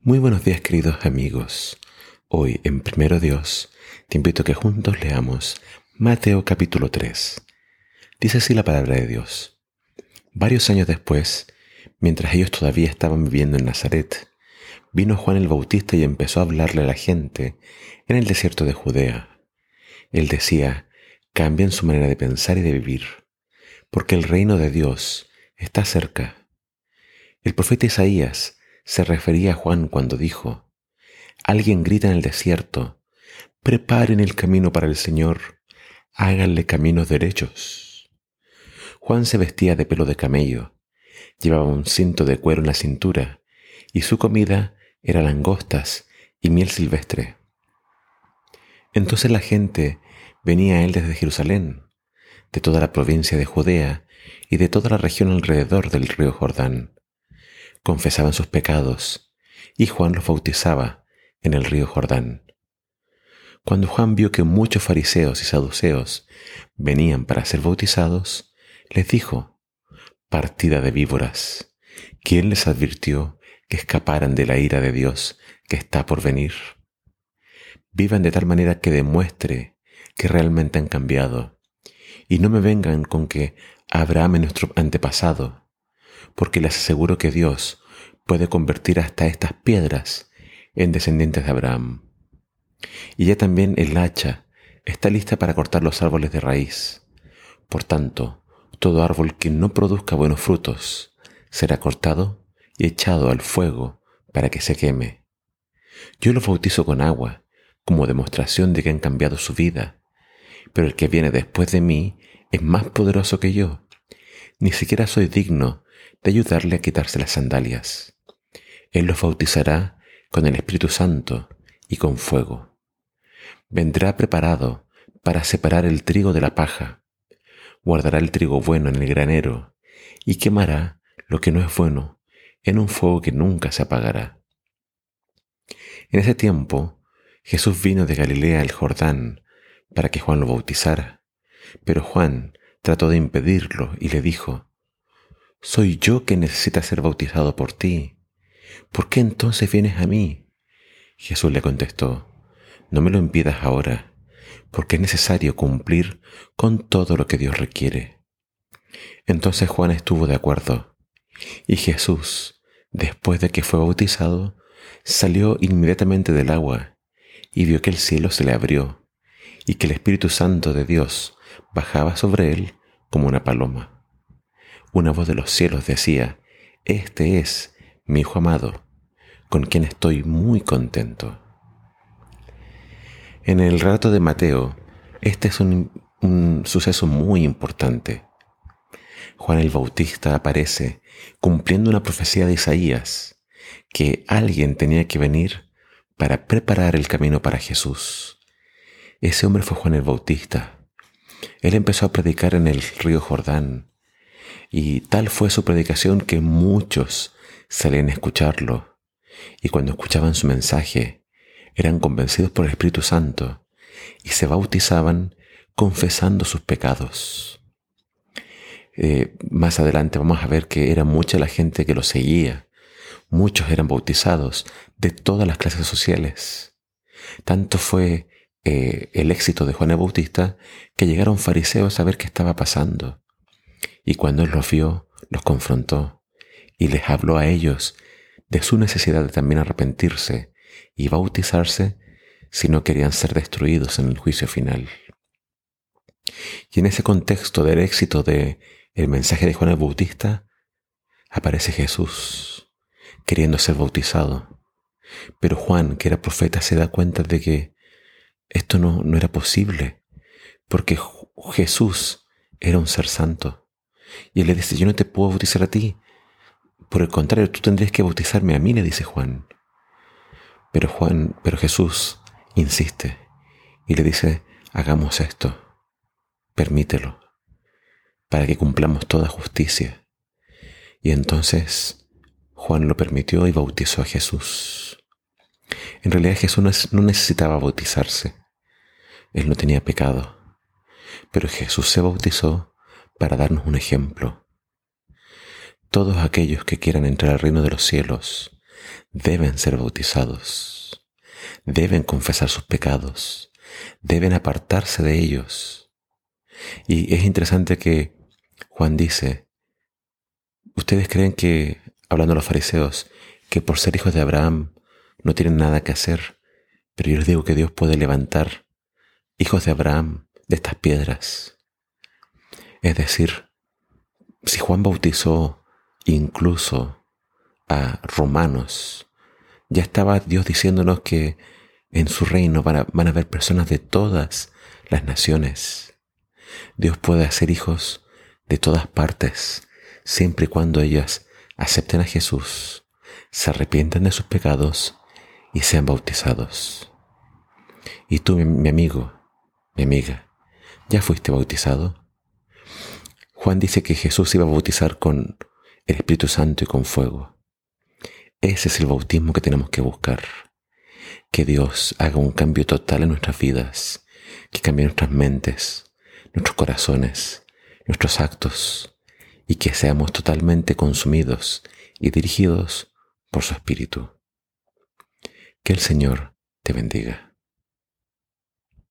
Muy buenos días queridos amigos. Hoy en Primero Dios te invito a que juntos leamos Mateo capítulo 3. Dice así la palabra de Dios. Varios años después, mientras ellos todavía estaban viviendo en Nazaret, vino Juan el Bautista y empezó a hablarle a la gente en el desierto de Judea. Él decía, cambien su manera de pensar y de vivir, porque el reino de Dios está cerca. El profeta Isaías se refería a Juan cuando dijo, Alguien grita en el desierto, preparen el camino para el Señor, háganle caminos derechos. Juan se vestía de pelo de camello, llevaba un cinto de cuero en la cintura, y su comida era langostas y miel silvestre. Entonces la gente venía a él desde Jerusalén, de toda la provincia de Judea y de toda la región alrededor del río Jordán confesaban sus pecados y Juan los bautizaba en el río Jordán. Cuando Juan vio que muchos fariseos y saduceos venían para ser bautizados, les dijo, partida de víboras, ¿quién les advirtió que escaparan de la ira de Dios que está por venir? Vivan de tal manera que demuestre que realmente han cambiado, y no me vengan con que Abraham es nuestro antepasado, porque les aseguro que Dios puede convertir hasta estas piedras en descendientes de Abraham. Y ya también el hacha está lista para cortar los árboles de raíz. Por tanto, todo árbol que no produzca buenos frutos será cortado y echado al fuego para que se queme. Yo los bautizo con agua, como demostración de que han cambiado su vida, pero el que viene después de mí es más poderoso que yo. Ni siquiera soy digno de ayudarle a quitarse las sandalias. Él los bautizará con el Espíritu Santo y con fuego. Vendrá preparado para separar el trigo de la paja, guardará el trigo bueno en el granero y quemará lo que no es bueno en un fuego que nunca se apagará. En ese tiempo, Jesús vino de Galilea al Jordán para que Juan lo bautizara, pero Juan trató de impedirlo y le dijo, soy yo que necesita ser bautizado por ti. ¿Por qué entonces vienes a mí? Jesús le contestó, no me lo impidas ahora, porque es necesario cumplir con todo lo que Dios requiere. Entonces Juan estuvo de acuerdo, y Jesús, después de que fue bautizado, salió inmediatamente del agua y vio que el cielo se le abrió y que el Espíritu Santo de Dios bajaba sobre él como una paloma una voz de los cielos decía, Este es mi Hijo amado, con quien estoy muy contento. En el relato de Mateo, este es un, un suceso muy importante. Juan el Bautista aparece cumpliendo una profecía de Isaías, que alguien tenía que venir para preparar el camino para Jesús. Ese hombre fue Juan el Bautista. Él empezó a predicar en el río Jordán, y tal fue su predicación que muchos salían a escucharlo. Y cuando escuchaban su mensaje, eran convencidos por el Espíritu Santo y se bautizaban confesando sus pecados. Eh, más adelante vamos a ver que era mucha la gente que lo seguía. Muchos eran bautizados de todas las clases sociales. Tanto fue eh, el éxito de Juan el Bautista que llegaron fariseos a ver qué estaba pasando. Y cuando él los vio, los confrontó y les habló a ellos de su necesidad de también arrepentirse y bautizarse si no querían ser destruidos en el juicio final. Y en ese contexto del éxito de el mensaje de Juan el Bautista, aparece Jesús queriendo ser bautizado. Pero Juan, que era profeta, se da cuenta de que esto no, no era posible, porque Jesús era un ser santo. Y él le dice, yo no te puedo bautizar a ti. Por el contrario, tú tendrías que bautizarme a mí, le dice Juan. Pero Juan, pero Jesús insiste y le dice, hagamos esto, permítelo, para que cumplamos toda justicia. Y entonces Juan lo permitió y bautizó a Jesús. En realidad Jesús no necesitaba bautizarse, él no tenía pecado, pero Jesús se bautizó para darnos un ejemplo. Todos aquellos que quieran entrar al reino de los cielos deben ser bautizados, deben confesar sus pecados, deben apartarse de ellos. Y es interesante que Juan dice, ustedes creen que, hablando a los fariseos, que por ser hijos de Abraham no tienen nada que hacer, pero yo les digo que Dios puede levantar hijos de Abraham de estas piedras. Es decir, si Juan bautizó incluso a romanos, ya estaba Dios diciéndonos que en su reino van a, van haber personas de todas las naciones. Dios puede hacer hijos de todas partes, siempre y cuando ellas acepten a Jesús, se arrepientan de sus pecados y sean bautizados. Y tú, mi amigo, mi amiga, ¿ya fuiste bautizado? Juan dice que Jesús iba a bautizar con el Espíritu Santo y con fuego. Ese es el bautismo que tenemos que buscar. Que Dios haga un cambio total en nuestras vidas, que cambie nuestras mentes, nuestros corazones, nuestros actos, y que seamos totalmente consumidos y dirigidos por su Espíritu. Que el Señor te bendiga.